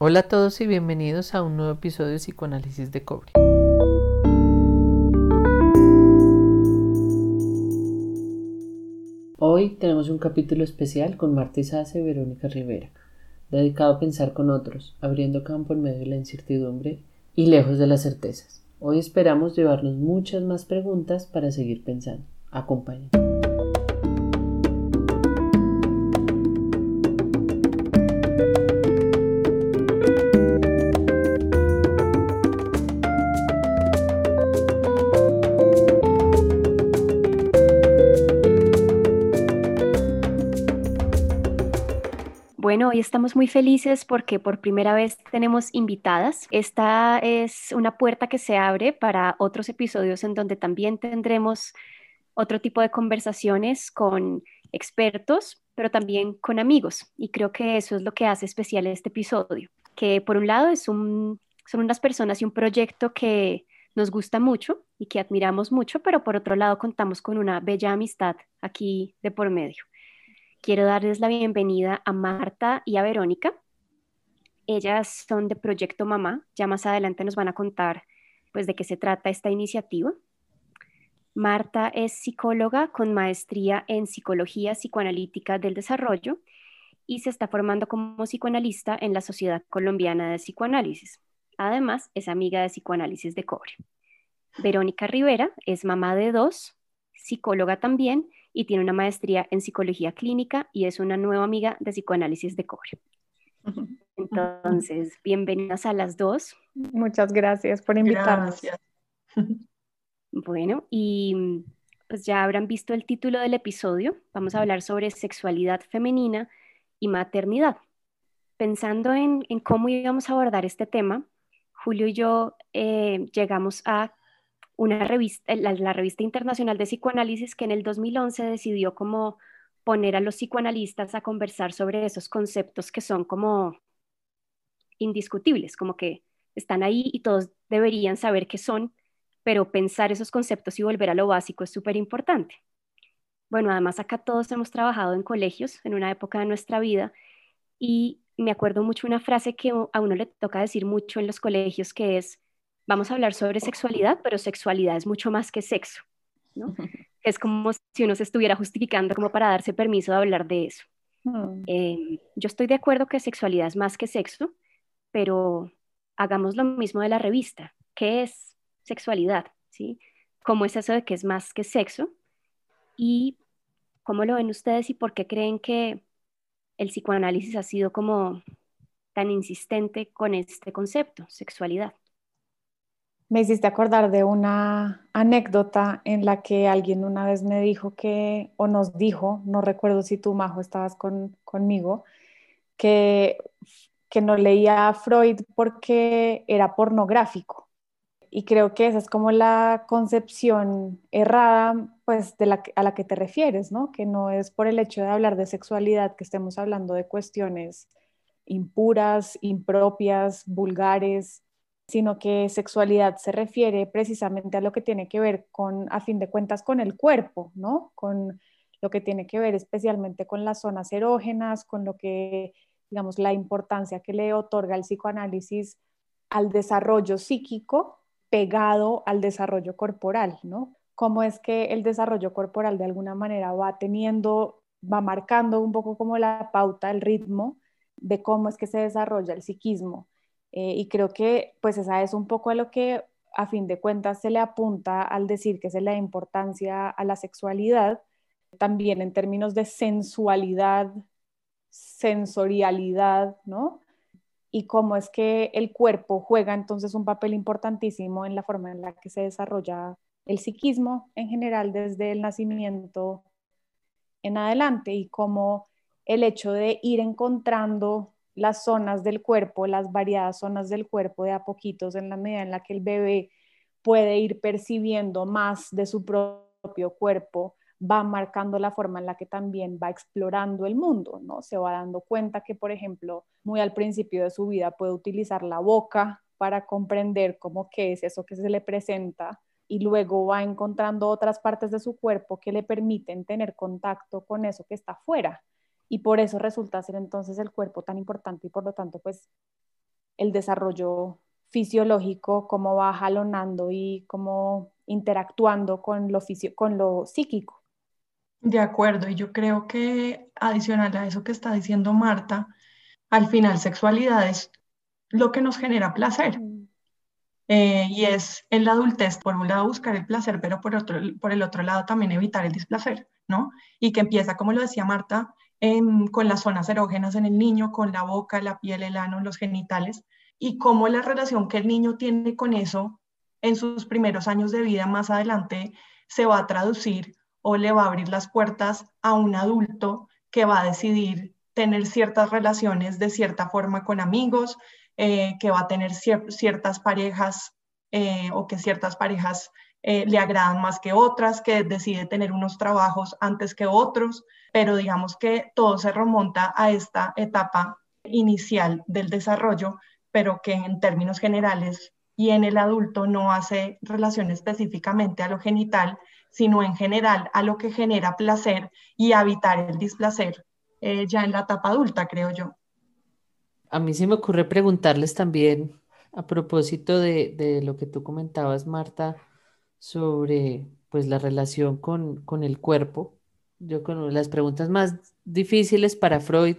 Hola a todos y bienvenidos a un nuevo episodio de Psicoanálisis de Cobre. Hoy tenemos un capítulo especial con Marta Isace y Verónica Rivera, dedicado a pensar con otros, abriendo campo en medio de la incertidumbre y lejos de las certezas. Hoy esperamos llevarnos muchas más preguntas para seguir pensando. Acompáñenos. Hoy estamos muy felices porque por primera vez tenemos invitadas. Esta es una puerta que se abre para otros episodios en donde también tendremos otro tipo de conversaciones con expertos, pero también con amigos. Y creo que eso es lo que hace especial este episodio, que por un lado son unas personas y un proyecto que nos gusta mucho y que admiramos mucho, pero por otro lado contamos con una bella amistad aquí de por medio. Quiero darles la bienvenida a Marta y a Verónica. Ellas son de Proyecto Mamá. Ya más adelante nos van a contar pues de qué se trata esta iniciativa. Marta es psicóloga con maestría en psicología psicoanalítica del desarrollo y se está formando como psicoanalista en la Sociedad Colombiana de Psicoanálisis. Además, es amiga de psicoanálisis de cobre. Verónica Rivera es mamá de dos, psicóloga también y tiene una maestría en psicología clínica y es una nueva amiga de psicoanálisis de cobre. Entonces, bienvenidas a las dos. Muchas gracias por invitarnos. Bueno, y pues ya habrán visto el título del episodio. Vamos a hablar sobre sexualidad femenina y maternidad. Pensando en, cómo íbamos a abordar este tema, Julio y yo eh, llegamos a una revista, la, revista internacional de psicoanálisis que en el 2011 decidió como poner a los psicoanalistas a conversar sobre esos conceptos que son como indiscutibles, como que están ahí y todos deberían saber qué son, pero pensar esos conceptos y volver a lo básico es súper importante. Bueno, además acá todos hemos trabajado en colegios en una época de nuestra vida y me acuerdo mucho una frase que a uno le toca decir mucho en los colegios que es vamos a hablar sobre sexualidad, pero sexualidad es mucho más que sexo, ¿no? Es como si uno se estuviera justificando como para darse permiso de hablar de eso. Mm. Em, yo estoy de acuerdo que sexualidad es más que sexo, pero hagamos lo mismo de la revista. ¿Qué es sexualidad? ¿Sí? ¿Cómo es eso de que es más que sexo? ¿Y cómo lo ven ustedes y por qué creen que el psicoanálisis ha sido como tan insistente con este concepto, sexualidad? Me hiciste acordar de una anécdota en la que alguien una vez me dijo que, o nos dijo, no recuerdo si tú, Majo, estabas conmigo, que, que no leía a Freud porque era pornográfico. Y creo que esa es como la concepción errada, pues, de la, a la que te refieres, ¿no? Que no es por el hecho de hablar de sexualidad que estemos hablando de cuestiones impuras, impropias, vulgares, sino que sexualidad se refiere precisamente a lo que tiene que ver con, a fin de cuentas, con el cuerpo, ¿no? Con lo que tiene que ver especialmente con las zonas erógenas, con lo que, digamos, la importancia que le otorga el psicoanálisis al desarrollo psíquico pegado al desarrollo corporal, ¿no? Cómo es que el desarrollo corporal de alguna manera va teniendo, va marcando un poco como la pauta, el ritmo de cómo es que se desarrolla el psiquismo eh, y creo que pues esa es un poco a lo que a fin de cuentas se le apunta al decir que se le da importancia a la sexualidad, también en términos de sensualidad, sensorialidad, ¿no? Y cómo es que el cuerpo juega entonces un papel importantísimo en la forma en la que se desarrolla el psiquismo en general desde el nacimiento en adelante y cómo el hecho de ir encontrando las zonas del cuerpo, las variadas zonas del cuerpo de a poquitos en la medida en la que el bebé puede ir percibiendo más de su propio cuerpo, va marcando la forma en la que también va explorando el mundo, ¿no? Se va dando cuenta que, por ejemplo, muy al principio de su vida puede utilizar la boca para comprender cómo qué es eso que se le presenta y luego va encontrando otras partes de su cuerpo que le permiten tener contacto con eso que está afuera y por eso resulta ser entonces el cuerpo tan importante y por lo tanto pues el desarrollo fisiológico, cómo va jalonando y cómo interactuando con lo, con lo psíquico. De acuerdo, y yo creo que adicional a eso que está diciendo Marta, al final sexualidad es lo que nos genera placer. Mm. Eh, y es en la adultez, por un lado, buscar el placer, pero por, otro, por el otro lado también evitar el displacer, ¿no? Y que empieza, como lo decía Marta, con las zonas erógenas en el niño, con la boca, la piel, el ano, los genitales, y cómo la relación que el niño tiene con eso en sus primeros años de vida más adelante se va a traducir o le va a abrir las puertas a un adulto que va a decidir tener ciertas relaciones de cierta forma con amigos, eh, que va a tener ciertas parejas eh, o que ciertas parejas eh, le agradan más que otras, que decide tener unos trabajos antes que otros, pero digamos que todo se remonta a esta etapa inicial del desarrollo, pero que en términos generales y en el adulto no hace relación específicamente a lo genital, sino en general a lo que genera placer y evitar el displacer ya en la etapa adulta, creo yo. A mí se me ocurre preguntarles también, a propósito de, lo que tú comentabas, Marta, sobre pues la relación con, el cuerpo. Yo con las preguntas más difíciles para Freud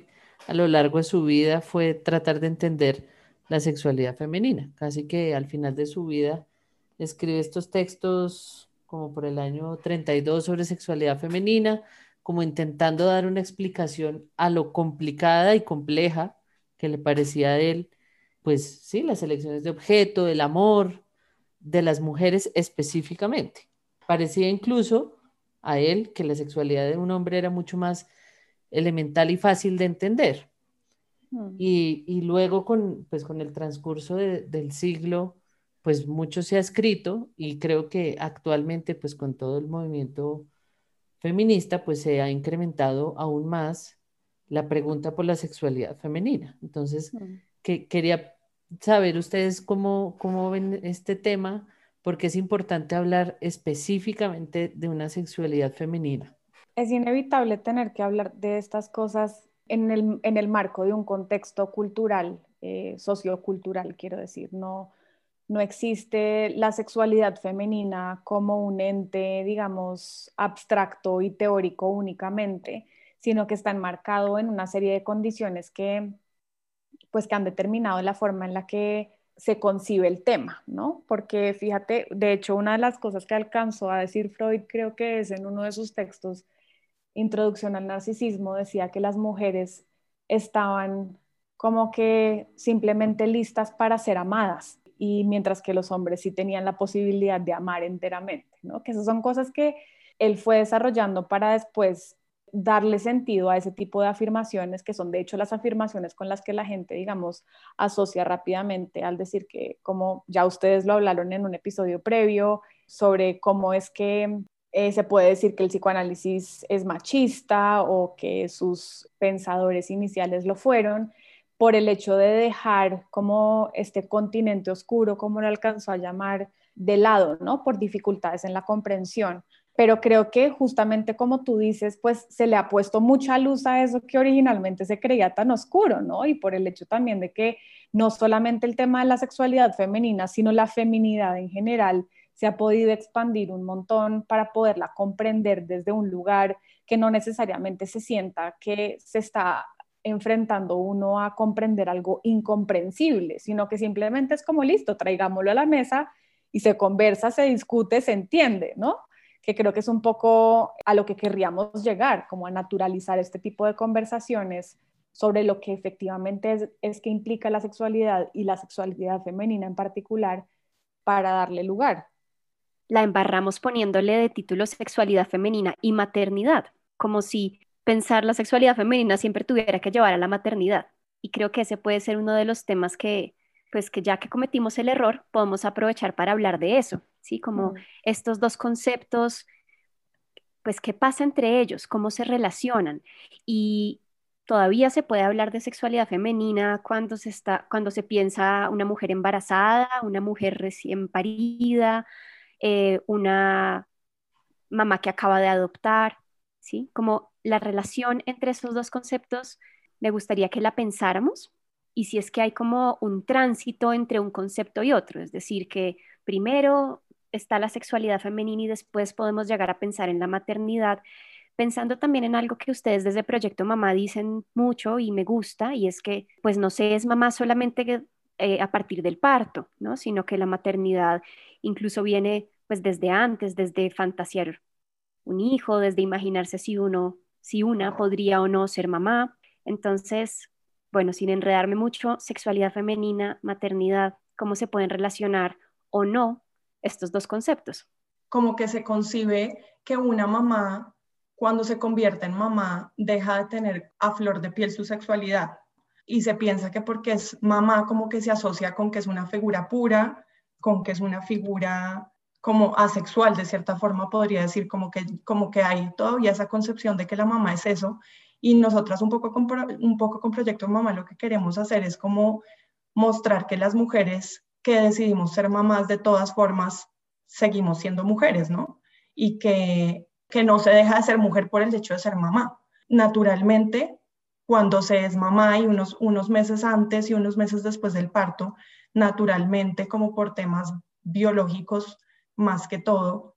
a lo largo de su vida fue tratar de entender la sexualidad femenina. Casi que al final de su vida escribe estos textos como por el año 32 sobre sexualidad femenina, como intentando dar una explicación a lo complicada y compleja que le parecía a él, pues sí, las elecciones de objeto, el amor de las mujeres específicamente. Parecía incluso a él que la sexualidad de un hombre era mucho más elemental y fácil de entender. Mm. Y, luego con, pues, con el transcurso del siglo, pues mucho se ha escrito y creo que actualmente, pues con todo el movimiento feminista, pues se ha incrementado aún más la pregunta por la sexualidad femenina. Entonces, que, quería saber ustedes cómo, cómo ven este tema, porque es importante hablar específicamente de una sexualidad femenina. Es inevitable tener que hablar de estas cosas en el, en el marco de un contexto cultural, eh, sociocultural, quiero decir. No, no existe la sexualidad femenina como un ente, digamos, abstracto y teórico únicamente, sino que está enmarcado en una serie de condiciones que, pues, que han determinado la forma en la que se concibe el tema, ¿no? Porque fíjate, de hecho, una de las cosas que alcanzó a decir Freud, creo que es en uno de sus textos, Introducción al Narcisismo, decía que las mujeres estaban como que simplemente listas para ser amadas y mientras que los hombres sí tenían la posibilidad de amar enteramente, ¿no? Que esas son cosas que él fue desarrollando para después darle sentido a ese tipo de afirmaciones, que son de hecho las afirmaciones con las que la gente, digamos, asocia rápidamente al decir que, como ya ustedes lo hablaron en un episodio previo, sobre cómo es que eh, se puede decir que el psicoanálisis es machista o que sus pensadores iniciales lo fueron, por el hecho de dejar como este continente oscuro, como lo alcanzó a llamar, de lado, ¿no? Por dificultades en la comprensión pero creo que justamente como tú dices, pues se le ha puesto mucha luz a eso que originalmente se creía tan oscuro, ¿no? Y por el hecho también de que no solamente el tema de la sexualidad femenina, sino la feminidad en general se ha podido expandir un montón para poderla comprender desde un lugar que no necesariamente se sienta que se está enfrentando uno a comprender algo incomprensible, sino que simplemente es como listo, traigámoslo a la mesa y se conversa, se discute, se entiende, ¿no? Que creo que es un poco a lo que querríamos llegar, como a naturalizar este tipo de conversaciones sobre lo que efectivamente es, que implica la sexualidad y la sexualidad femenina en particular para darle lugar. La embarramos poniéndole de título sexualidad femenina y maternidad, como si pensar la sexualidad femenina siempre tuviera que llevar a la maternidad. Y creo que ese puede ser uno de los temas que, pues que ya que cometimos el error, podemos aprovechar para hablar de eso, ¿sí? Como estos dos conceptos, pues qué pasa entre ellos, cómo se relacionan. Y todavía se puede hablar de sexualidad femenina cuando se, está, cuando se piensa una mujer embarazada, una mujer recién parida, eh, una mamá que acaba de adoptar, ¿sí? Como la relación entre esos dos conceptos, me gustaría que la pensáramos y si es que hay como un tránsito entre un concepto y otro, es decir, que primero está la sexualidad femenina y después podemos llegar a pensar en la maternidad, pensando también en algo que ustedes desde Proyecto Mamá dicen mucho y me gusta, y es que pues no se es mamá solamente eh, a partir del parto, ¿no? sino que la maternidad incluso viene pues desde antes, desde fantasear un hijo, desde imaginarse si uno, si una podría o no ser mamá. Entonces, bueno, sin enredarme mucho, sexualidad femenina, maternidad, cómo se pueden relacionar o no estos dos conceptos. Como que se concibe que una mamá, cuando se convierte en mamá, deja de tener a flor de piel su sexualidad. Y se piensa que porque es mamá, como que se asocia con que es una figura pura, con que es una figura como asexual, de cierta forma podría decir, como que, como que hay todavía esa concepción de que la mamá es eso. Y nosotras un poco, con, un poco con Proyecto Mamá lo que queremos hacer es como mostrar que las mujeres que decidimos ser mamás de todas formas, seguimos siendo mujeres, ¿no? Y que, que no se deja de ser mujer por el hecho de ser mamá. Naturalmente, cuando se es mamá y unos, unos meses antes y unos meses después del parto, naturalmente, como por temas biológicos más que todo,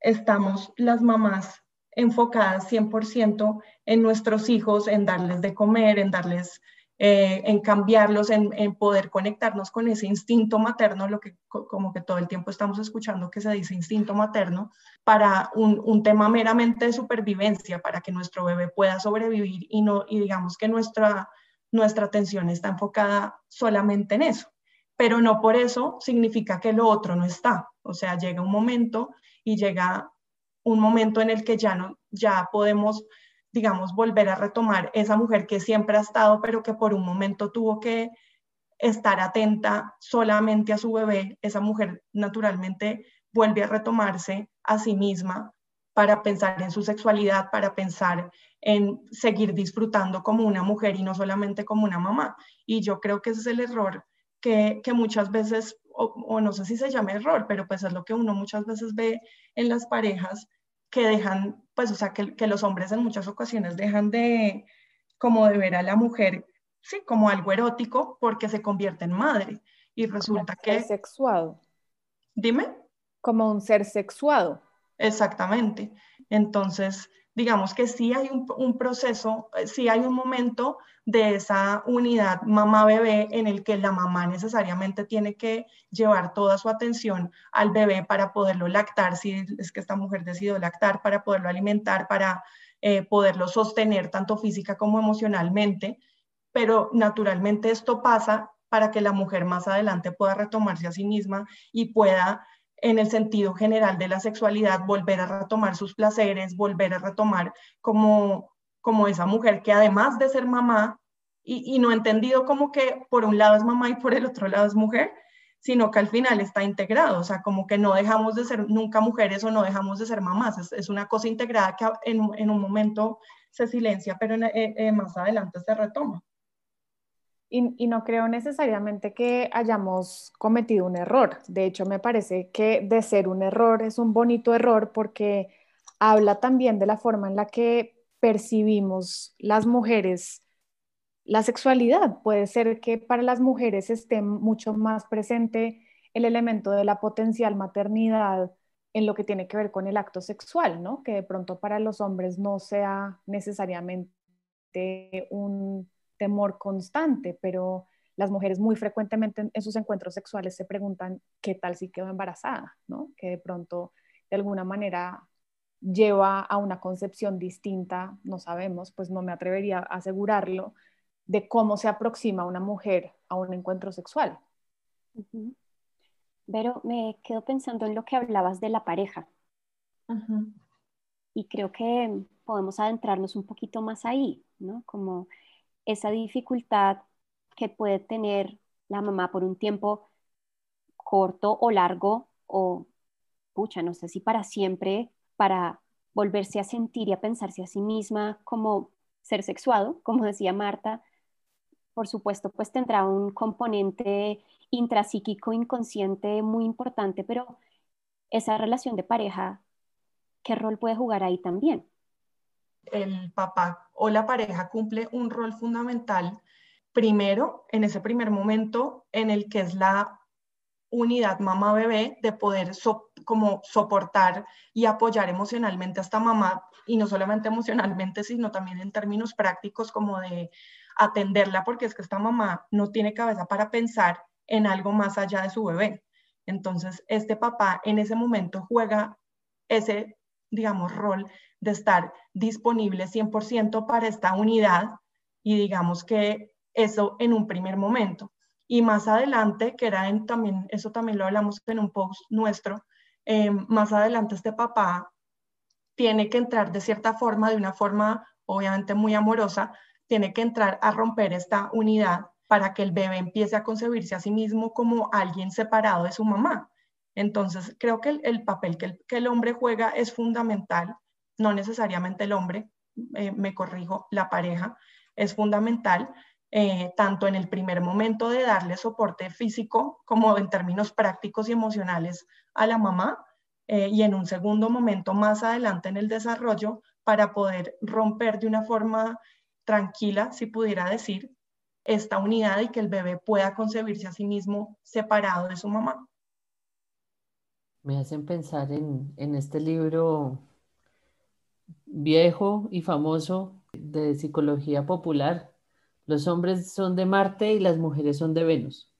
estamos las mamás enfocadas 100% en nuestros hijos, en darles de comer, en darles eh, en cambiarlos, en, poder conectarnos con ese instinto materno, lo que como que todo el tiempo estamos escuchando que se dice instinto materno, para un, tema meramente de supervivencia, para que nuestro bebé pueda sobrevivir y, no, y digamos que nuestra, nuestra atención está enfocada solamente en eso. Pero no por eso significa que lo otro no está. O sea, llega un momento y llega un momento en el que ya no, ya podemos digamos, volver a retomar esa mujer que siempre ha estado, pero que por un momento tuvo que estar atenta solamente a su bebé, esa mujer naturalmente vuelve a retomarse a sí misma para pensar en su sexualidad, para pensar en seguir disfrutando como una mujer y no solamente como una mamá. Y yo creo que ese es el error que, muchas veces, o, o, no sé si se llama error, pero pues es lo que uno muchas veces ve en las parejas que dejan, pues, o sea, que, que los hombres en muchas ocasiones dejan de, como de ver a la mujer, sí, como algo erótico porque se convierte en madre. Y resulta que... Ser sexuado. Dime. Como un ser sexuado. Exactamente. Entonces, digamos que sí hay un, proceso, eh, sí hay un momento de esa unidad mamá-bebé en el que la mamá necesariamente tiene que llevar toda su atención al bebé para poderlo lactar, si es que esta mujer decidió lactar, para poderlo alimentar, para eh, poderlo sostener tanto física como emocionalmente, pero naturalmente esto pasa para que la mujer más adelante pueda retomarse a sí misma y pueda en el sentido general de la sexualidad, volver a retomar sus placeres, volver a retomar como, como esa mujer que además de ser mamá, y, no entendido como que por un lado es mamá y por el otro lado es mujer, sino que al final está integrado, o sea, como que no dejamos de ser nunca mujeres o no dejamos de ser mamás, es, una cosa integrada que en, un momento se silencia, pero eh, eh, más adelante se retoma. Y, no creo necesariamente que hayamos cometido un error. De hecho, me parece que de ser un error es un bonito error porque habla también de la forma en la que percibimos las mujeres la sexualidad. Puede ser que para las mujeres esté mucho más presente el elemento de la potencial maternidad en lo que tiene que ver con el acto sexual, ¿no? Que de pronto para los hombres no sea necesariamente un temor constante, pero las mujeres muy frecuentemente en, sus encuentros sexuales se preguntan qué tal si quedó embarazada, ¿no? Que de pronto de alguna manera lleva a una concepción distinta, no sabemos, pues no me atrevería a asegurarlo, de cómo se aproxima una mujer a un encuentro sexual. Pero me quedo pensando en lo que hablabas de la pareja. Y creo que podemos adentrarnos un poquito más ahí, ¿no? Como esa dificultad que puede tener la mamá por un tiempo corto o largo o, pucha, no sé si para siempre, para volverse a sentir y a pensarse a sí misma como ser sexuado, como decía Marta, por supuesto, pues tendrá un componente intrapsíquico inconsciente muy importante, pero esa relación de pareja, ¿qué rol puede jugar ahí también? El papá o la pareja cumple un rol fundamental primero, en ese primer momento en el que es la unidad mamá-bebé, de poder como soportar y apoyar emocionalmente a esta mamá, y no solamente emocionalmente, sino también en términos prácticos como de atenderla, porque es que esta mamá no tiene cabeza para pensar en algo más allá de su bebé. Entonces, este papá en ese momento juega ese, digamos, rol de estar disponible 100% para esta unidad y digamos que eso en un primer momento. Y más adelante, que era en, también, eso también lo hablamos en un post nuestro, eh, más adelante este papá tiene que entrar de cierta forma, de una forma obviamente muy amorosa, tiene que entrar a romper esta unidad para que el bebé empiece a concebirse a sí mismo como alguien separado de su mamá. Entonces, creo que el, papel que el, que el, hombre juega es fundamental, no necesariamente el hombre, eh, me corrijo, la pareja, es fundamental, eh, tanto en el primer momento de darle soporte físico como en términos prácticos y emocionales a la mamá, eh, y en un segundo momento más adelante en el desarrollo para poder romper de una forma tranquila, si pudiera decir, esta unidad y que el bebé pueda concebirse a sí mismo separado de su mamá. Me hacen pensar en, en este libro viejo y famoso de psicología popular. Los hombres son de Marte y las mujeres son de Venus.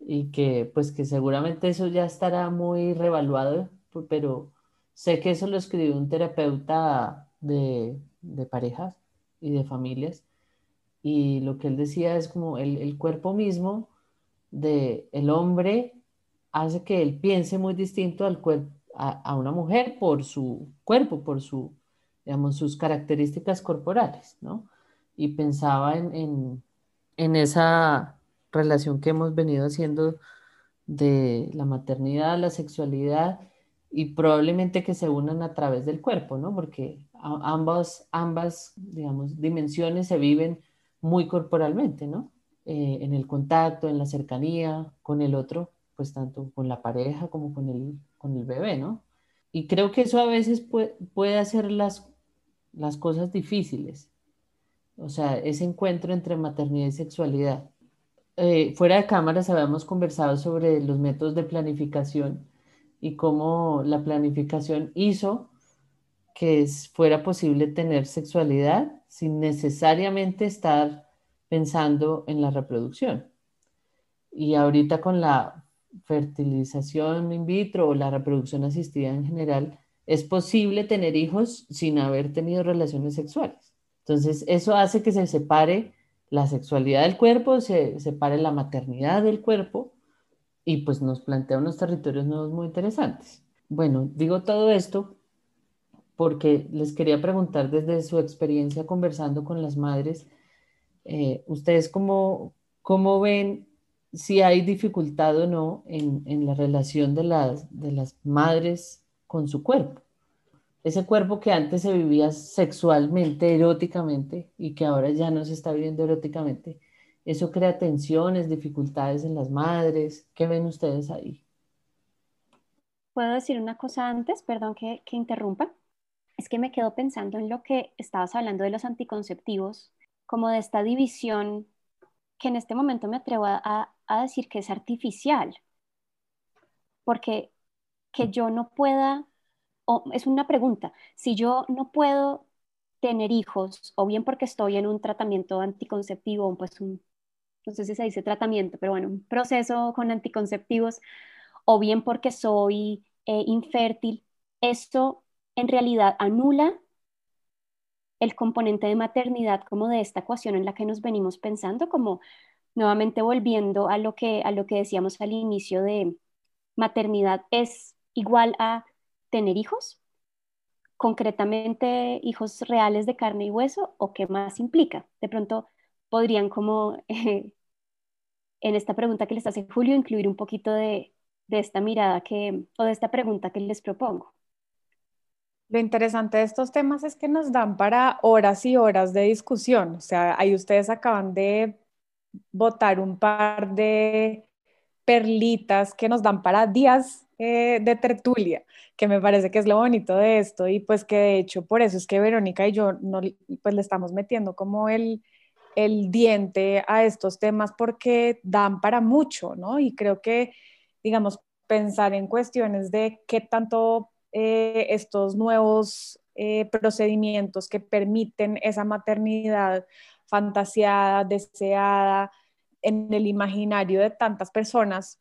Y que pues que seguramente eso ya estará muy revaluado, pero sé que eso lo escribió un terapeuta de, de parejas y de familias y lo que él decía es como el, cuerpo mismo de el hombre hace que él piense muy distinto al a, una mujer por su cuerpo, por su, digamos, sus características corporales, ¿no? Y pensaba en, en esa relación que hemos venido haciendo de la maternidad, la sexualidad y probablemente que se unan a través del cuerpo, ¿no? Porque ambas, ambas, digamos, dimensiones se viven muy corporalmente, ¿no? Eh, en el contacto, en la cercanía con el otro, pues tanto con la pareja como con el, con el bebé, ¿no? Y creo que eso a veces puede, puede hacer las, las cosas difíciles, o sea, ese encuentro entre maternidad y sexualidad. Eh, fuera de cámaras habíamos conversado sobre los métodos de planificación y cómo la planificación hizo que fuera posible tener sexualidad sin necesariamente estar pensando en la reproducción. Y ahorita con la fertilización in vitro o la reproducción asistida en general, es posible tener hijos sin haber tenido relaciones sexuales. Entonces, eso hace que se separe la sexualidad del cuerpo, se separe la maternidad del cuerpo y pues nos plantea unos territorios nuevos muy interesantes. Bueno, digo todo esto porque les quería preguntar desde su experiencia conversando con las madres, eh, ¿ustedes cómo, cómo ven si hay dificultad o no en, en, la relación de las, de las madres con su cuerpo? Ese cuerpo que antes se vivía sexualmente, eróticamente, y que ahora ya no se está viviendo eróticamente, ¿eso crea tensiones, dificultades en las madres? ¿Qué ven ustedes ahí? ¿Puedo decir una cosa antes? Perdón que, que interrumpa es que me quedo pensando en lo que estabas hablando de los anticonceptivos, como de esta división que en este momento me atrevo a, decir que es artificial, porque que yo no pueda, o es una pregunta, si yo no puedo tener hijos, o bien porque estoy en un tratamiento anticonceptivo, pues un, no sé si se dice tratamiento, pero bueno, un proceso con anticonceptivos, o bien porque soy eh, infértil, esto en realidad anula el componente de maternidad como de esta ecuación en la que nos venimos pensando, como nuevamente volviendo a lo que, a lo que decíamos al inicio de maternidad es igual a tener hijos, concretamente hijos reales de carne y hueso, o qué más implica. De pronto podrían como en esta pregunta que les hace Julio incluir un poquito de, de esta mirada que, o de esta pregunta que les propongo. Lo interesante de estos temas es que nos dan para horas y horas de discusión. O sea, ahí ustedes acaban de votar un par de perlitas que nos dan para días eh, de tertulia, que me parece que es lo bonito de esto y pues que de hecho por eso es que Verónica y yo no, pues le estamos metiendo como el, el diente a estos temas porque dan para mucho, ¿no? Y creo que, digamos, pensar en cuestiones de qué tanto eh, estos nuevos eh, procedimientos que permiten esa maternidad fantaseada, deseada en el imaginario de tantas personas,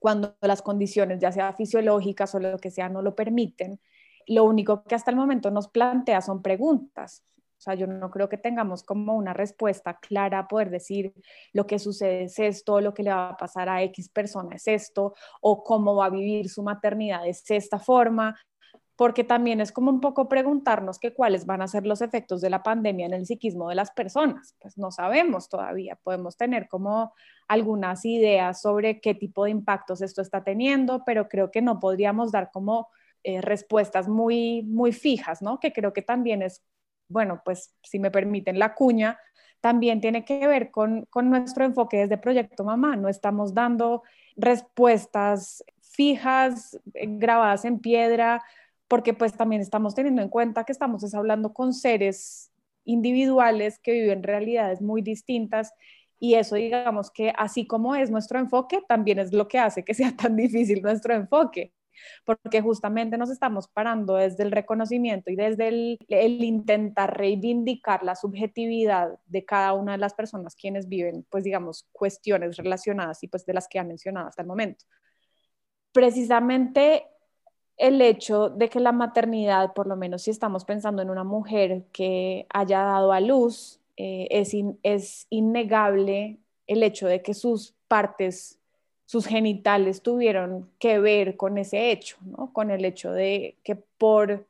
cuando las condiciones, ya sea fisiológicas o lo que sea, no lo permiten, lo único que hasta el momento nos plantea son preguntas. O sea, yo no creo que tengamos como una respuesta clara a poder decir lo que sucede es esto, lo que le va a pasar a X persona es esto, o cómo va a vivir su maternidad es esta forma, porque también es como un poco preguntarnos que cuáles van a ser los efectos de la pandemia en el psiquismo de las personas. Pues no sabemos todavía, podemos tener como algunas ideas sobre qué tipo de impactos esto está teniendo, pero creo que no podríamos dar como eh, respuestas muy, muy fijas, ¿no? Que creo que también es, bueno, pues si me permiten la cuña, también tiene que ver con, con nuestro enfoque desde Proyecto Mamá. No estamos dando respuestas fijas, eh, grabadas en piedra, porque pues también estamos teniendo en cuenta que estamos hablando con seres individuales que viven realidades muy distintas y eso digamos que así como es nuestro enfoque, también es lo que hace que sea tan difícil nuestro enfoque, porque justamente nos estamos parando desde el reconocimiento y desde el, el, intentar reivindicar la subjetividad de cada una de las personas quienes viven, pues digamos, cuestiones relacionadas y pues de las que han mencionado hasta el momento. Precisamente el hecho de que la maternidad, por lo menos si estamos pensando en una mujer que haya dado a luz, eh, es, es innegable el hecho de que sus partes, sus genitales tuvieron que ver con ese hecho, ¿no? Con el hecho de que por,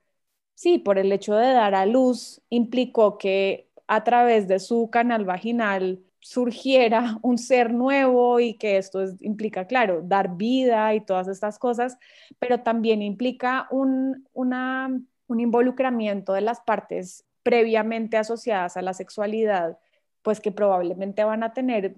sí, por el hecho de dar a luz implicó que a través de su canal vaginal surgiera un ser nuevo y que esto implica, claro, dar vida y todas estas cosas, pero también implica un, un involucramiento de las partes previamente asociadas a la sexualidad, pues que probablemente van a tener,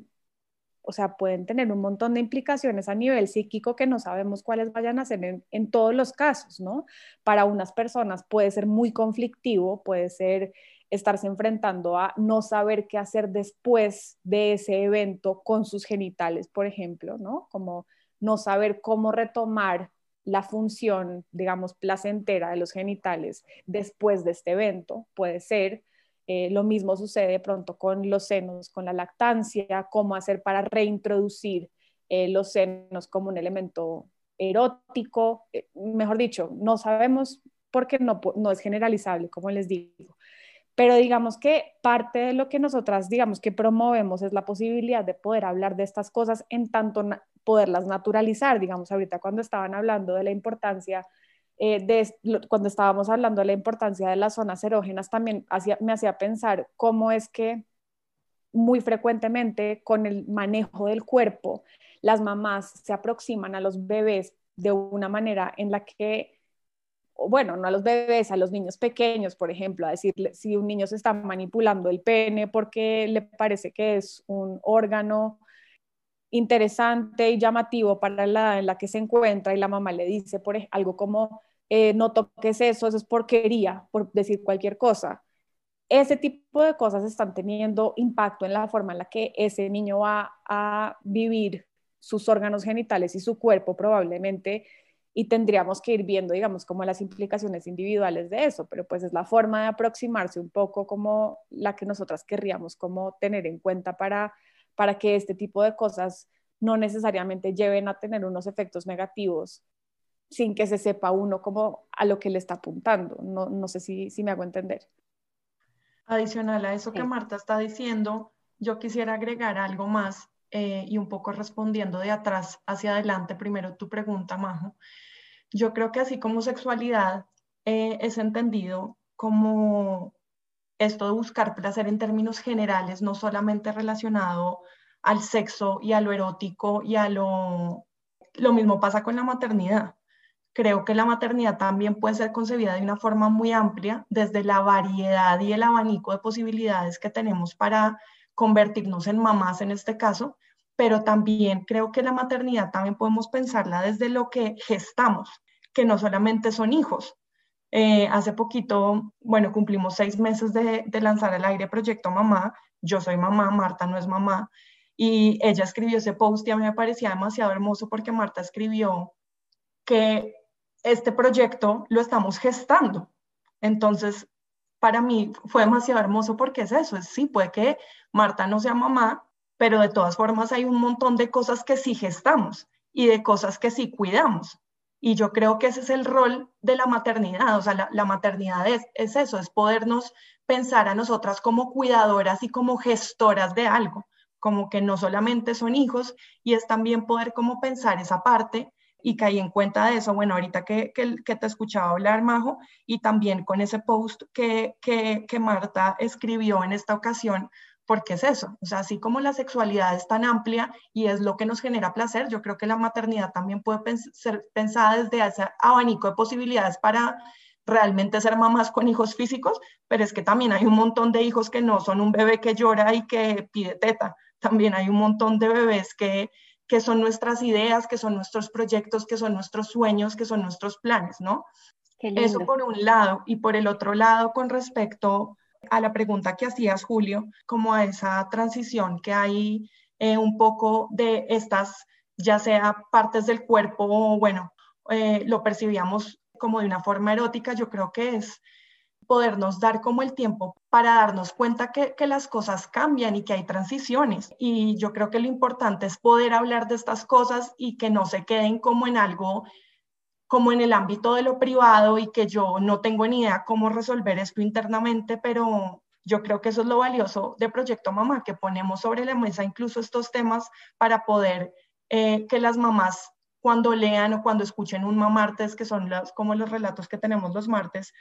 o sea, pueden tener un montón de implicaciones a nivel psíquico que no sabemos cuáles vayan a ser en, en todos los casos, ¿no? Para unas personas puede ser muy conflictivo, puede ser estarse enfrentando a no saber qué hacer después de ese evento con sus genitales, por ejemplo, ¿no? Como no saber cómo retomar la función, digamos, placentera de los genitales después de este evento, puede ser. Eh, lo mismo sucede de pronto con los senos, con la lactancia, cómo hacer para reintroducir eh, los senos como un elemento erótico. Eh, mejor dicho, no sabemos porque no es generalizable, como les digo. Pero digamos que parte de lo que nosotras, digamos que promovemos es la posibilidad de poder hablar de estas cosas en tanto poderlas naturalizar. Digamos, ahorita cuando estaban hablando de la importancia, eh, de, cuando estábamos hablando de la importancia de las zonas erógenas, también me hacía pensar cómo es que muy frecuentemente con el manejo del cuerpo, las mamás se aproximan a los bebés de una manera en la que bueno, no a los bebés, a los niños pequeños, por ejemplo, a decirle si un niño se está manipulando el pene porque le parece que es un órgano interesante y llamativo para la edad en la que se encuentra y la mamá le dice por algo como eh, no toques eso, eso es porquería, por decir cualquier cosa. Ese tipo de cosas están teniendo impacto en la forma en la que ese niño va a vivir sus órganos genitales y su cuerpo probablemente y tendríamos que ir viendo, digamos, como las implicaciones individuales de eso, pero pues es la forma de aproximarse un poco como la que nosotras querríamos como tener en cuenta para, para que este tipo de cosas no necesariamente lleven a tener unos efectos negativos sin que se sepa uno como a lo que le está apuntando. No, no sé si, si me hago entender. Adicional a eso que Marta está diciendo, yo quisiera agregar algo más eh, y un poco respondiendo de atrás hacia adelante, primero tu pregunta, Majo. Yo creo que así como sexualidad eh, es entendido como esto de buscar placer en términos generales, no solamente relacionado al sexo y a lo erótico y a lo... Lo mismo pasa con la maternidad. Creo que la maternidad también puede ser concebida de una forma muy amplia, desde la variedad y el abanico de posibilidades que tenemos para convertirnos en mamás en este caso, pero también creo que la maternidad también podemos pensarla desde lo que gestamos, que no solamente son hijos. Eh, hace poquito, bueno, cumplimos seis meses de, lanzar al aire Proyecto Mamá yo soy mamá, Marta no es mamá, y ella escribió ese post y a mí me parecía demasiado hermoso porque Marta escribió que este proyecto lo estamos gestando. Entonces, para mí fue demasiado hermoso porque es eso, es sí, puede que Marta no sea mamá, pero de todas formas hay un montón de cosas que sí gestamos y de cosas que sí cuidamos. Y yo creo que ese es el rol de la maternidad, o sea, la, maternidad es, es eso, es podernos pensar a nosotras como cuidadoras y como gestoras de algo, como que no solamente son hijos y es también poder como pensar esa parte y caí en cuenta de eso, bueno, ahorita que, que, te escuchaba hablar, Majo, y también con ese post que, que, que Marta escribió en esta ocasión, porque es eso, o sea, así como la sexualidad es tan amplia y es lo que nos genera placer, yo creo que la maternidad también puede ser pensada desde ese abanico de posibilidades para realmente ser mamás con hijos físicos, pero es que también hay un montón de hijos que no son un bebé que llora y que pide teta, también hay un montón de bebés que que son nuestras ideas, que son nuestros proyectos, que son nuestros sueños, que son nuestros planes, ¿no? Eso por un lado. Y por el otro lado, con respecto a la pregunta que hacías, Julio, como a esa transición que hay eh, un poco de estas, ya sea partes del cuerpo o, bueno, eh, lo percibíamos como de una forma erótica, yo creo que es podernos dar como el tiempo para darnos cuenta que, que, las cosas cambian y que hay transiciones. Y yo creo que lo importante es poder hablar de estas cosas y que no se queden como en algo, como en el ámbito de lo privado y que yo no tengo ni idea cómo resolver esto internamente, pero yo creo que eso es lo valioso de Proyecto Mamá, que ponemos sobre la mesa incluso estos temas para poder eh, que las mamás cuando lean o cuando escuchen un martes, que son los, como los relatos que tenemos los martes,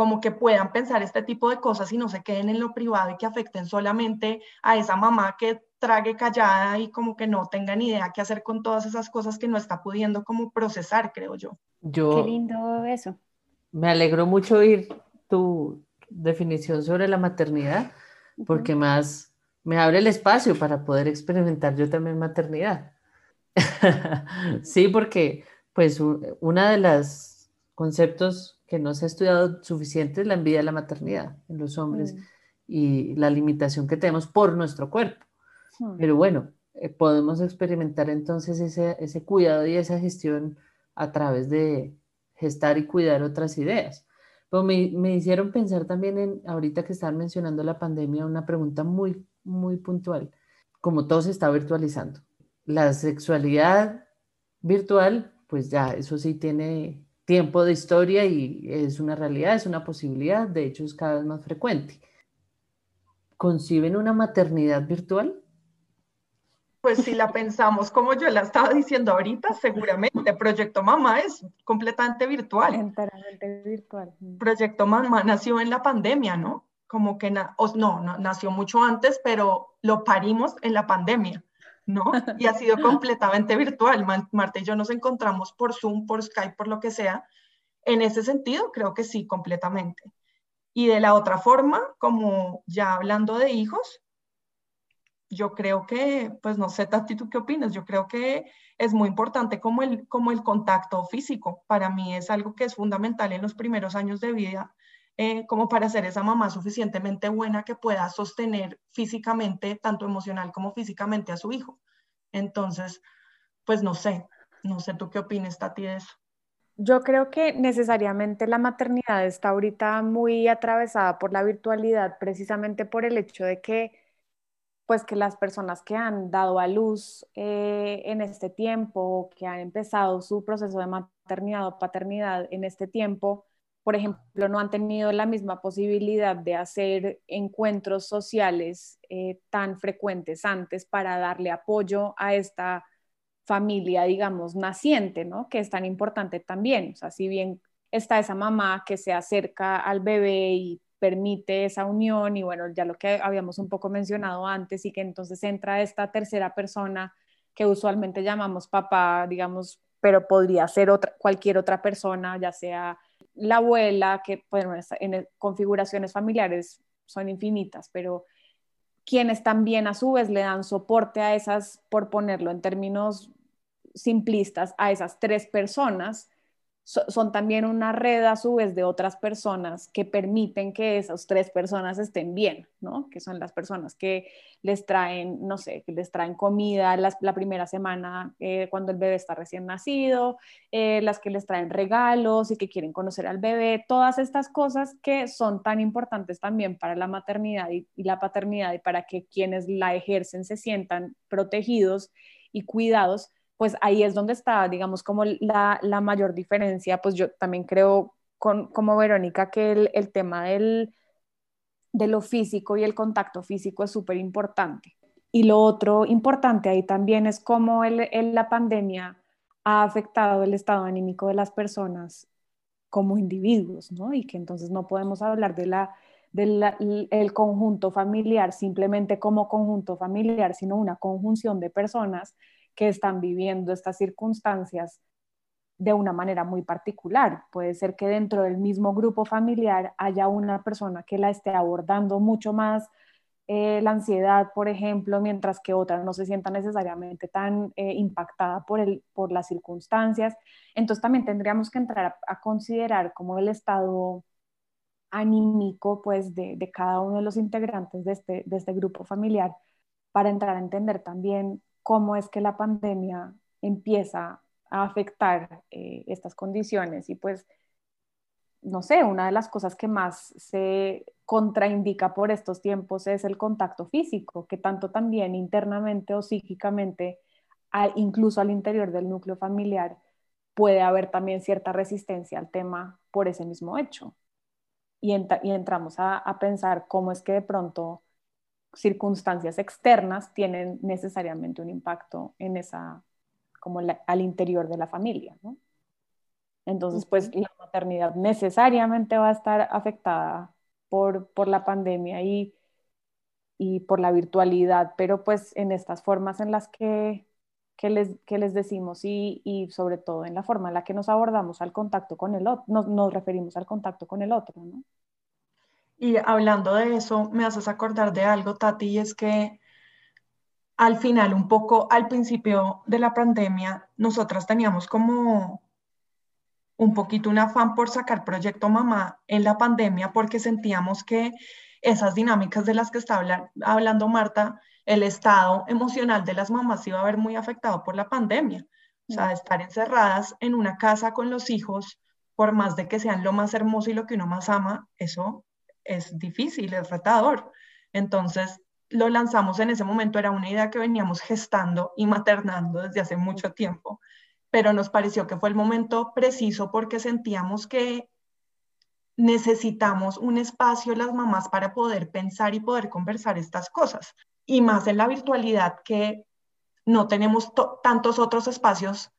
como que puedan pensar este tipo de cosas y no se queden en lo privado y que afecten solamente a esa mamá que trague callada y como que no tenga ni idea qué hacer con todas esas cosas que no está pudiendo como procesar, creo yo. yo qué lindo eso. Me alegro mucho oír tu definición sobre la maternidad, porque más me abre el espacio para poder experimentar yo también maternidad. sí, porque pues una de las conceptos que no se ha estudiado suficiente la envidia de la maternidad en los hombres mm. y la limitación que tenemos por nuestro cuerpo. Mm. Pero bueno, eh, podemos experimentar entonces ese, ese cuidado y esa gestión a través de gestar y cuidar otras ideas. Pero me, me, hicieron pensar también en, ahorita que estaban mencionando la pandemia, una pregunta muy, muy puntual. Como todo se está virtualizando, la sexualidad virtual, pues ya, eso sí tiene tiempo de historia y es una realidad, es una posibilidad, de hecho es cada vez más frecuente. ¿Conciben una maternidad virtual? Pues si la pensamos como yo la estaba diciendo ahorita, seguramente Proyecto Mamá es completamente virtual. Enteramente virtual. Proyecto Mamá nació en la pandemia, ¿no? Como que, no, no, nació mucho antes, pero lo parimos en la pandemia. ¿No? Y ha sido completamente virtual. Marta y yo nos encontramos por Zoom, por Skype, por lo que sea. En ese sentido, creo que sí, completamente. Y de la otra forma, como ya hablando de hijos, yo creo que, pues no sé, Tati, ¿tú qué opinas? Yo creo que es muy importante como el, como el contacto físico. Para mí es algo que es fundamental en los primeros años de vida, eh, como para ser esa mamá suficientemente buena que pueda sostener físicamente, tanto emocional como físicamente a su hijo. Entonces, pues no sé, no sé tú qué opinas, Tati, de eso. Yo creo que necesariamente la maternidad está ahorita muy atravesada por la virtualidad, precisamente por el hecho de que, pues que las personas que han dado a luz eh, en este tiempo, que han empezado su proceso de maternidad o paternidad en este tiempo, por ejemplo, no han tenido la misma posibilidad de hacer encuentros sociales eh, tan frecuentes antes para darle apoyo a esta familia, digamos, naciente, ¿no? Que es tan importante también. O sea, si bien está esa mamá que se acerca al bebé y permite esa unión y bueno, ya lo que habíamos un poco mencionado antes y que entonces entra esta tercera persona que usualmente llamamos papá, digamos, pero podría ser otra, cualquier otra persona, ya sea la abuela, que bueno, en configuraciones familiares son infinitas, pero quienes también a su vez le dan soporte a esas, por ponerlo en términos simplistas, a esas tres personas, son también una red a su vez de otras personas que permiten que esas tres personas estén bien, ¿no? Que son las personas que les traen, no sé, que les traen comida la primera semana eh, cuando el bebé está recién nacido, eh, las que les traen regalos y que quieren conocer al bebé, todas estas cosas que son tan importantes también para la maternidad y la paternidad y para que quienes la ejercen se sientan protegidos y cuidados pues ahí es donde está, digamos, como la, mayor diferencia, pues yo también creo con, como Verónica que el, tema del, de lo físico y el contacto físico es súper importante. Y lo otro importante ahí también es cómo el, la pandemia ha afectado el estado anímico de las personas como individuos, ¿no? Y que entonces no podemos hablar de la, del conjunto familiar simplemente como conjunto familiar, sino una conjunción de personas que están viviendo estas circunstancias de una manera muy particular. Puede ser que dentro del mismo grupo familiar haya una persona que la esté abordando mucho más eh, la ansiedad, por ejemplo, mientras que otra no se sienta necesariamente tan eh, impactada por, el, por las circunstancias. Entonces también tendríamos que entrar a, considerar como el estado anímico pues, de, de, cada uno de los integrantes de este, de este grupo familiar para entrar a entender también cómo es que la pandemia empieza a afectar eh, estas condiciones y pues no sé, una de las cosas que más se contraindica por estos tiempos es el contacto físico, que tanto también internamente o psíquicamente, incluso al interior del núcleo familiar, puede haber también cierta resistencia al tema por ese mismo hecho. Y, entramos a pensar cómo es que de pronto circunstancias externas tienen necesariamente un impacto en esa, como al interior de la familia, ¿no? Entonces, pues la maternidad necesariamente va a estar afectada por, por la pandemia y, y por la virtualidad, pero pues en estas formas en las que, que, les, que les decimos y, y, sobre todo en la forma en la que nos abordamos al contacto con el otro, nos, nos referimos al contacto con el otro, ¿no? Y hablando de eso, me haces acordar de algo, Tati, y es que al final, un poco al principio de la pandemia, nosotras teníamos como un poquito un afán por sacar Proyecto Mamá en la pandemia porque sentíamos que esas dinámicas de las que está hablando Marta, el estado emocional de las mamás iba a ver muy afectado por la pandemia. O sea, estar encerradas en una casa con los hijos, por más de que sean lo más hermoso y lo que uno más ama, eso es difícil, es retador. Entonces, lo lanzamos en ese momento, era una idea que veníamos gestando y maternando desde hace mucho tiempo, pero nos pareció que fue el momento preciso porque sentíamos que necesitamos un espacio las mamás para poder pensar y poder conversar estas cosas. Y más en la virtualidad que no tenemos tantos otros espacios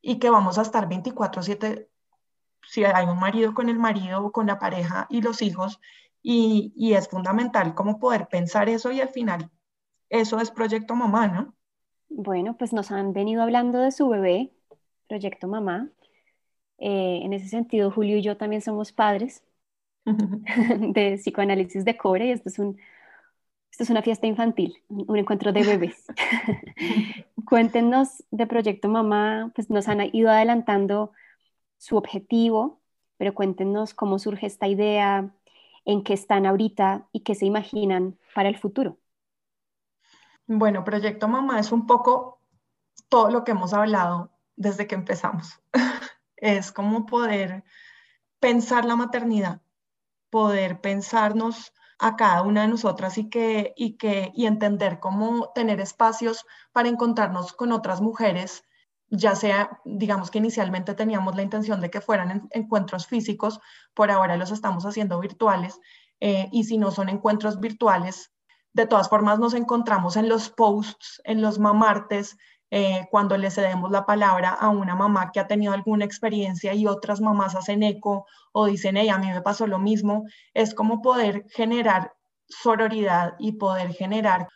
y que vamos a estar 24/7 si hay un marido con el marido o con la pareja y los hijos, y, y, es fundamental como poder pensar eso y al final eso es Proyecto Mamá, ¿no? Bueno, pues nos han venido hablando de su bebé, Proyecto Mamá. Eh, en ese sentido, Julio y yo también somos padres de psicoanálisis de cobre y esto es, un, esto es una fiesta infantil, un encuentro de bebés. Cuéntenos de Proyecto Mamá, pues nos han ido adelantando su objetivo, pero cuéntenos cómo surge esta idea, en qué están ahorita y qué se imaginan para el futuro. Bueno, Proyecto Mamá es un poco todo lo que hemos hablado desde que empezamos. es como poder pensar la maternidad, poder pensarnos a cada una de nosotras y que y que y entender cómo tener espacios para encontrarnos con otras mujeres ya sea, digamos que inicialmente teníamos la intención de que fueran encuentros físicos, por ahora los estamos haciendo virtuales, eh, y si no son encuentros virtuales, de todas formas nos encontramos en los posts, en los mamartes, eh, cuando le cedemos la palabra a una mamá que ha tenido alguna experiencia y otras mamás hacen eco o dicen, hey, a mí me pasó lo mismo, es como poder generar sororidad y poder generar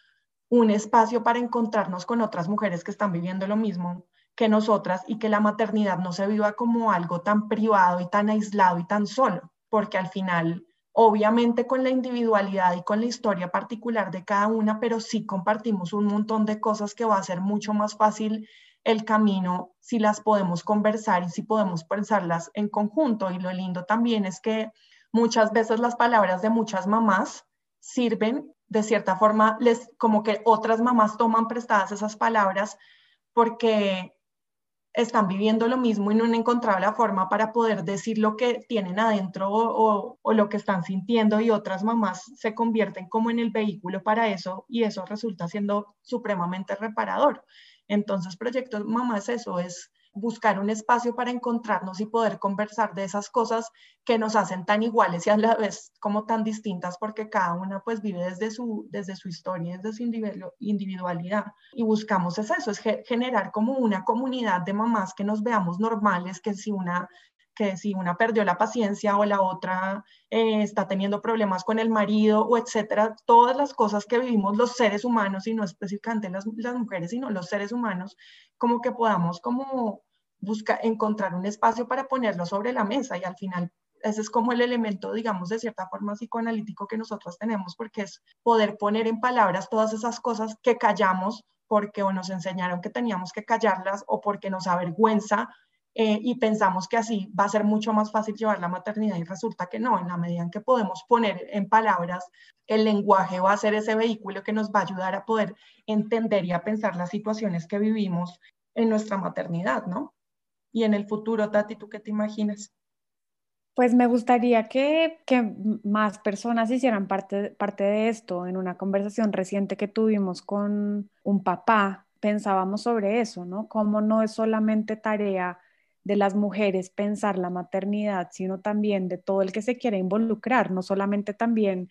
un espacio para encontrarnos con otras mujeres que están viviendo lo mismo que nosotras y que la maternidad no se viva como algo tan privado y tan aislado y tan solo, porque al final, obviamente con la individualidad y con la historia particular de cada una, pero sí compartimos un montón de cosas que va a ser mucho más fácil el camino si las podemos conversar y si podemos pensarlas en conjunto. Y lo lindo también es que muchas veces las palabras de muchas mamás sirven de cierta forma, les, como que otras mamás toman prestadas esas palabras porque están viviendo lo mismo y no han encontrado la forma para poder decir lo que tienen adentro o, lo que están sintiendo y otras mamás se convierten como en el vehículo para eso y eso resulta siendo supremamente reparador. Entonces, Proyecto Mamá es eso, es buscar un espacio para encontrarnos y poder conversar de esas cosas que nos hacen tan iguales y a la vez como tan distintas porque cada una pues vive desde su, desde su historia, desde su individualidad. Y buscamos es eso, es generar como una comunidad de mamás que nos veamos normales, que si una que si una perdió la paciencia o la otra eh, está teniendo problemas con el marido o etcétera, todas las cosas que vivimos los seres humanos y no específicamente las, las mujeres, sino los seres humanos, como que podamos como buscar, encontrar un espacio para ponerlo sobre la mesa y al final ese es como el elemento, digamos, de cierta forma psicoanalítico que nosotros tenemos, porque es poder poner en palabras todas esas cosas que callamos porque o nos enseñaron que teníamos que callarlas o porque nos avergüenza eh, y pensamos que así va a ser mucho más fácil llevar la maternidad y resulta que no, en la medida en que podemos poner en palabras, el lenguaje va a ser ese vehículo que nos va a ayudar a poder entender y a pensar las situaciones que vivimos en nuestra maternidad, ¿no? Y en el futuro, Tati, ¿tú qué te imaginas? Pues me gustaría que, que más personas hicieran parte, parte de esto. En una conversación reciente que tuvimos con un papá, pensábamos sobre eso, ¿no? Cómo no es solamente tarea de las mujeres pensar la maternidad, sino también de todo el que se quiere involucrar, no solamente también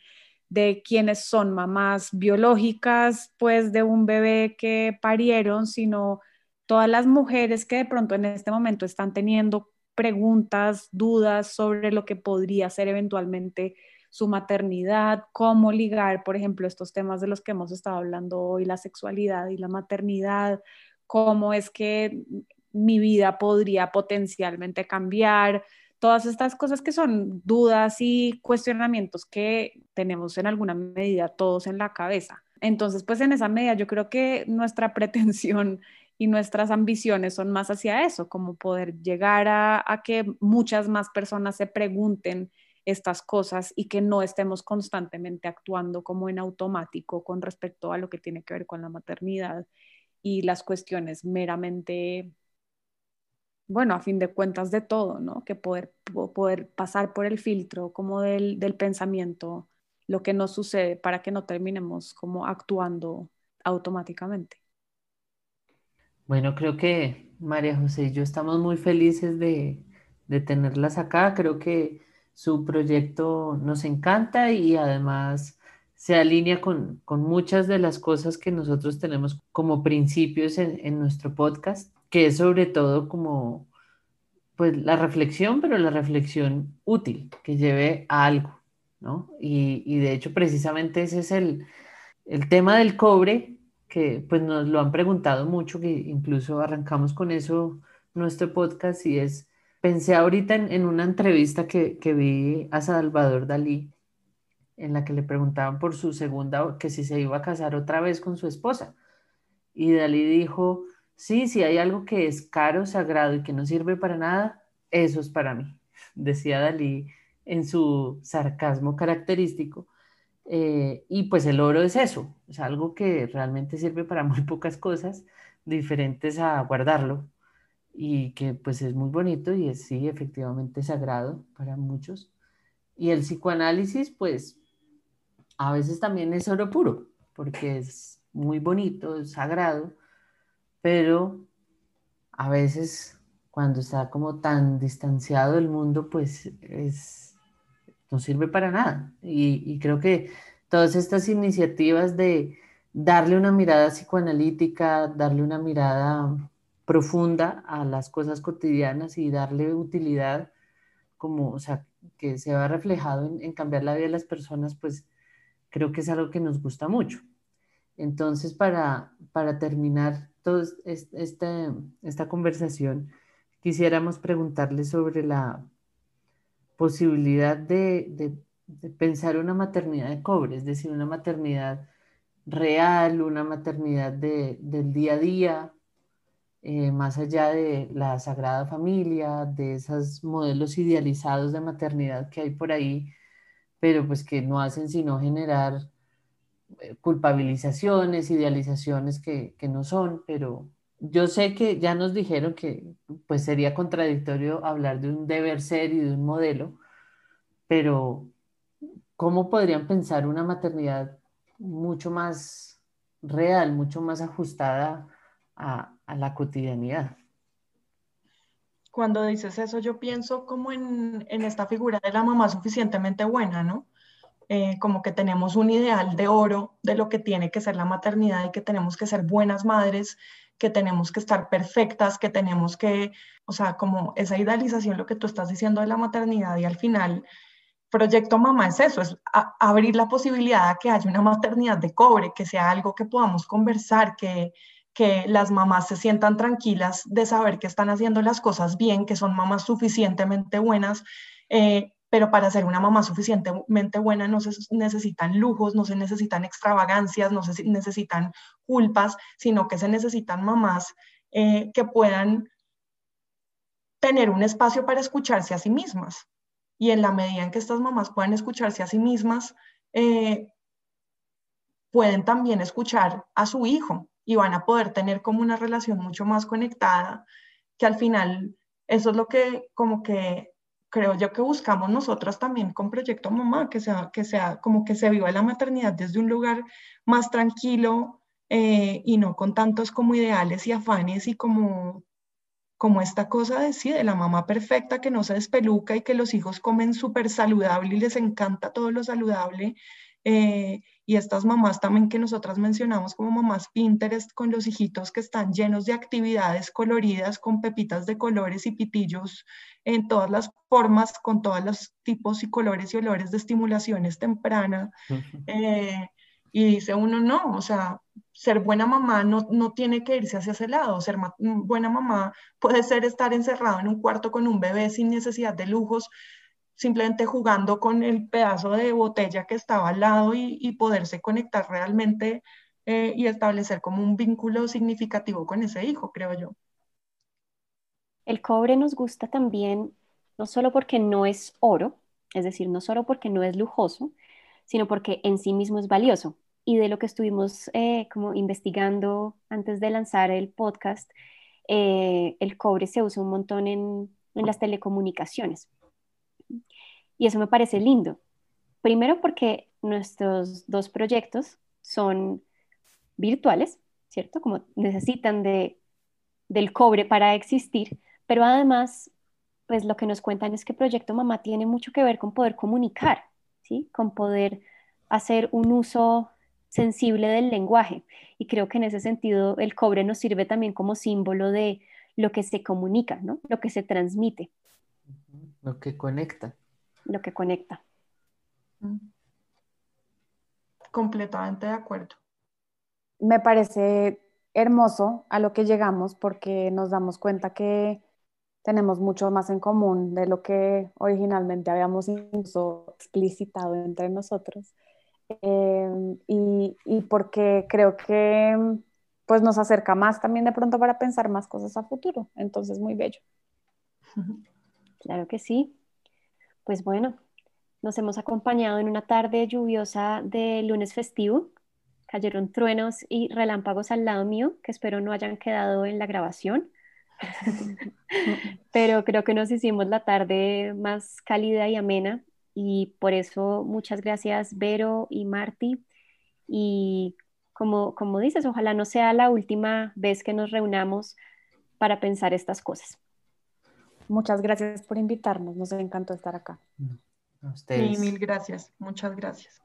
de quienes son mamás biológicas, pues de un bebé que parieron, sino todas las mujeres que de pronto en este momento están teniendo preguntas, dudas sobre lo que podría ser eventualmente su maternidad, cómo ligar, por ejemplo, estos temas de los que hemos estado hablando hoy, la sexualidad y la maternidad, cómo es que mi vida podría potencialmente cambiar, todas estas cosas que son dudas y cuestionamientos que tenemos en alguna medida todos en la cabeza. Entonces, pues en esa medida yo creo que nuestra pretensión y nuestras ambiciones son más hacia eso, como poder llegar a, a que muchas más personas se pregunten estas cosas y que no estemos constantemente actuando como en automático con respecto a lo que tiene que ver con la maternidad y las cuestiones meramente bueno, a fin de cuentas de todo, ¿no? Que poder, poder pasar por el filtro como del, del pensamiento, lo que nos sucede para que no terminemos como actuando automáticamente. Bueno, creo que María José y yo estamos muy felices de, de tenerlas acá. Creo que su proyecto nos encanta y además se alinea con, con, muchas de las cosas que nosotros tenemos como principios en, en nuestro podcast que es sobre todo como pues la reflexión, pero la reflexión útil, que lleve a algo, ¿no? Y, y de hecho precisamente ese es el, el, tema del cobre, que pues nos lo han preguntado mucho, que incluso arrancamos con eso nuestro podcast y es, pensé ahorita en, en una entrevista que, que vi a Salvador Dalí, en la que le preguntaban por su segunda, que si se iba a casar otra vez con su esposa. Y Dalí dijo, Sí, si hay algo que es caro, sagrado y que no sirve para nada, eso es para mí, decía Dalí en su sarcasmo característico. Eh, y pues el oro es eso, es algo que realmente sirve para muy pocas cosas diferentes a guardarlo y que pues es muy bonito y es sí, efectivamente sagrado para muchos. Y el psicoanálisis pues a veces también es oro puro, porque es muy bonito, es sagrado, pero a veces cuando está como tan distanciado del mundo, pues es, no sirve para nada. Y, creo que todas estas iniciativas de darle una mirada psicoanalítica, darle una mirada profunda a las cosas cotidianas y darle utilidad, como, o sea, que se va reflejado en, en cambiar la vida de las personas, pues creo que es algo que nos gusta mucho. Entonces, para, para terminar toda esta, esta conversación, quisiéramos preguntarle sobre la posibilidad de, pensar una maternidad de cobre, es decir, una maternidad real, una maternidad del día a día, eh, más allá de la Sagrada Familia, de esos modelos idealizados de maternidad que hay por ahí, pero pues que no hacen sino generar culpabilizaciones, idealizaciones que, que no son, pero yo sé que ya nos dijeron que pues sería contradictorio hablar de un deber ser y de un modelo, pero ¿cómo podrían pensar una maternidad mucho más real, mucho más ajustada a, la cotidianidad? Cuando dices eso, yo pienso como en, en esta figura de la mamá suficientemente buena, ¿no? Eh, como que tenemos un ideal de oro de lo que tiene que ser la maternidad y que tenemos que ser buenas madres, que tenemos que estar perfectas, que tenemos que, o sea, como esa idealización, lo que tú estás diciendo de la maternidad y al final, Proyecto Mamá es eso, es abrir la posibilidad de que haya una maternidad de cobre, que sea algo que podamos conversar, que, que las mamás se sientan tranquilas de saber que están haciendo las cosas bien, que son mamás suficientemente buenas. Eh, pero para ser una mamá suficientemente buena no se necesitan lujos, no se necesitan extravagancias, no se necesitan culpas, sino que se necesitan mamás eh, que puedan tener un espacio para escucharse a sí mismas. Y en la medida en que estas mamás puedan escucharse a sí mismas, eh, pueden también escuchar a su hijo y van a poder tener como una relación mucho más conectada, que al final eso es lo que como que creo yo que buscamos nosotras también con Proyecto Mamá, que sea, que sea como que se viva la maternidad desde un lugar más tranquilo eh, y no con tantos como ideales y afanes y como, como esta cosa de de la mamá perfecta que no se despeluca y que los hijos comen súper saludable y les encanta todo lo saludable eh, y estas mamás también que nosotras mencionamos como mamás Pinterest con los hijitos que están llenos de actividades coloridas con pepitas de colores y pitillos en todas las formas, con todos los tipos y colores y olores de estimulaciones temprana. Eh, y dice uno, no, o sea, ser buena mamá no, no tiene que irse hacia ese lado. Ser buena mamá puede ser estar encerrado en un cuarto con un bebé sin necesidad de lujos, simplemente jugando con el pedazo de botella que estaba al lado y, poderse conectar realmente eh, y establecer como un vínculo significativo con ese hijo, creo yo. El cobre nos gusta también, no solo porque no es oro, es decir, no solo porque no es lujoso, sino porque en sí mismo es valioso. Y de lo que estuvimos eh, como investigando antes de lanzar el podcast, eh, el cobre se usa un montón en las telecomunicaciones. Y eso me parece lindo. Primero porque nuestros dos proyectos son virtuales, ¿cierto? Como necesitan de, del cobre para existir, pero además, pues lo que nos cuentan es que Proyecto Mamá tiene mucho que ver con poder comunicar, ¿sí? Con poder hacer un uso sensible del lenguaje. Y creo que en ese sentido el cobre nos sirve también como símbolo de lo que se comunica, ¿no? Lo que se transmite. Lo que conecta lo que conecta. Mm. Completamente de acuerdo. Me parece hermoso a lo que llegamos porque nos damos cuenta que tenemos mucho más en común de lo que originalmente habíamos incluso explicitado entre nosotros. Em, y, y, porque creo que pues nos acerca más también de pronto para pensar más cosas a futuro. Entonces, muy bello. Claro que sí. Pues bueno, nos hemos acompañado en una tarde lluviosa de lunes festivo. Cayeron truenos y relámpagos al lado mío, que espero no hayan quedado en la grabación. Pero creo que nos hicimos la tarde más cálida y amena y por eso muchas gracias Vero y Marty. Y como, como dices, ojalá no sea la última vez que nos reunamos para pensar estas cosas. Muchas gracias por invitarnos, nos encantó estar acá. A ustedes. Sí, mil gracias, muchas gracias.